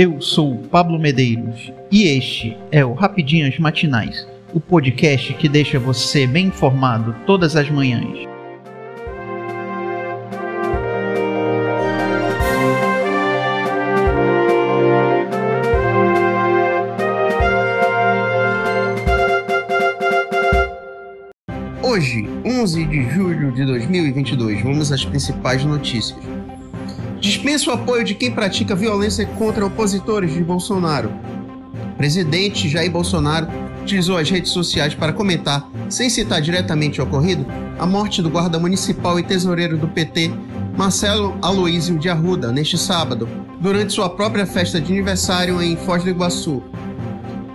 Eu sou Pablo Medeiros e este é o Rapidinhas Matinais, o podcast que deixa você bem informado todas as manhãs. Hoje, 11 de julho de 2022, vamos às principais notícias. Dispensa o apoio de quem pratica violência contra opositores de Bolsonaro. O presidente Jair Bolsonaro utilizou as redes sociais para comentar, sem citar diretamente o ocorrido, a morte do guarda municipal e tesoureiro do PT, Marcelo Aloísio de Arruda, neste sábado, durante sua própria festa de aniversário em Foz do Iguaçu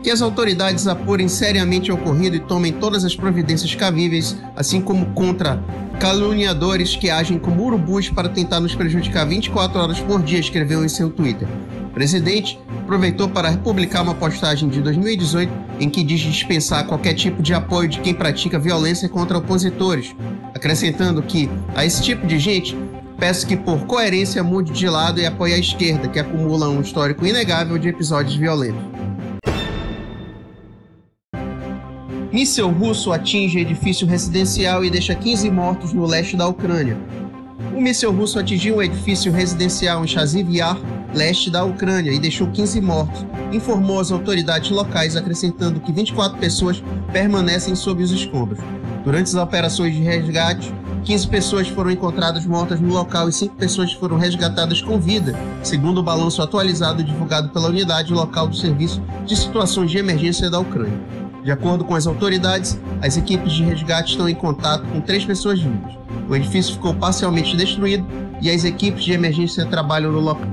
que as autoridades apurem seriamente o ocorrido e tomem todas as providências cabíveis, assim como contra caluniadores que agem como urubus para tentar nos prejudicar 24 horas por dia, escreveu em seu Twitter. O presidente aproveitou para publicar uma postagem de 2018 em que diz dispensar qualquer tipo de apoio de quem pratica violência contra opositores, acrescentando que a esse tipo de gente peço que por coerência mude de lado e apoie a esquerda, que acumula um histórico inegável de episódios violentos. Míssel russo atinge edifício residencial e deixa 15 mortos no leste da Ucrânia. O míssil russo atingiu um edifício residencial em Chaziv Yar, leste da Ucrânia, e deixou 15 mortos, informou as autoridades locais, acrescentando que 24 pessoas permanecem sob os escombros. Durante as operações de resgate, 15 pessoas foram encontradas mortas no local e 5 pessoas foram resgatadas com vida, segundo o balanço atualizado divulgado pela unidade local do Serviço de Situações de Emergência da Ucrânia. De acordo com as autoridades, as equipes de resgate estão em contato com três pessoas vivas. O edifício ficou parcialmente destruído e as equipes de emergência trabalham no local.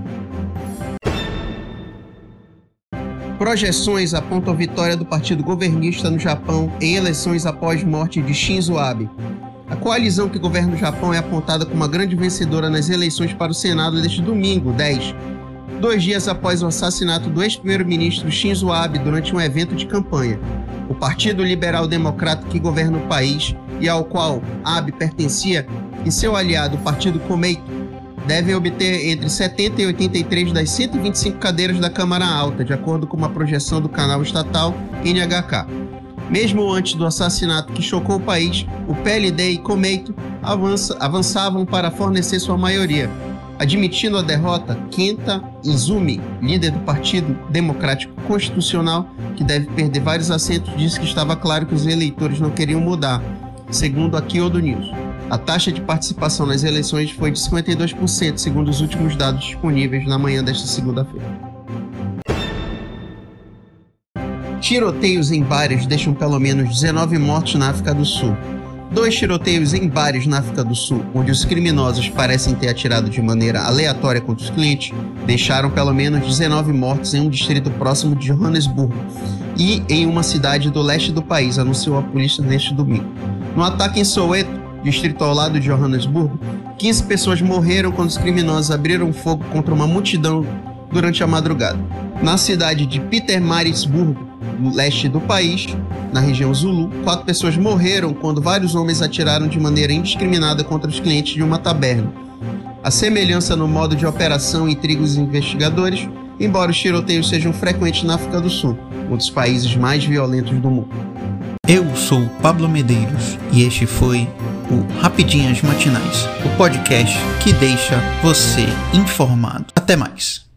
Projeções apontam vitória do partido governista no Japão em eleições após morte de Shinzo Abe. A coalizão que governa o Japão é apontada como uma grande vencedora nas eleições para o Senado deste domingo, 10, dois dias após o assassinato do ex-primeiro-ministro Shinzo Abe durante um evento de campanha. O Partido Liberal Democrata que governa o país e ao qual Abe pertencia e seu aliado, o Partido Komeito, devem obter entre 70 e 83 das 125 cadeiras da Câmara Alta, de acordo com uma projeção do canal estatal NHK. Mesmo antes do assassinato que chocou o país, o PLD e avança, avançavam para fornecer sua maioria, Admitindo a derrota, Kenta Izumi, líder do Partido Democrático Constitucional, que deve perder vários assentos, disse que estava claro que os eleitores não queriam mudar, segundo a Kyodo News. A taxa de participação nas eleições foi de 52%, segundo os últimos dados disponíveis na manhã desta segunda-feira. Tiroteios em bares deixam pelo menos 19 mortos na África do Sul. Dois tiroteios em bares na África do Sul, onde os criminosos parecem ter atirado de maneira aleatória contra os clientes, deixaram pelo menos 19 mortos em um distrito próximo de Johannesburgo e em uma cidade do leste do país, anunciou a polícia neste domingo. No ataque em Soweto, distrito ao lado de Johannesburgo, 15 pessoas morreram quando os criminosos abriram fogo contra uma multidão durante a madrugada. Na cidade de Pietermaritzburgo, no leste do país, na região Zulu, quatro pessoas morreram quando vários homens atiraram de maneira indiscriminada contra os clientes de uma taberna. A semelhança no modo de operação intriga os investigadores, embora os tiroteios sejam frequentes na África do Sul, um dos países mais violentos do mundo. Eu sou Pablo Medeiros e este foi o Rapidinhas Matinais, o podcast que deixa você informado. Até mais.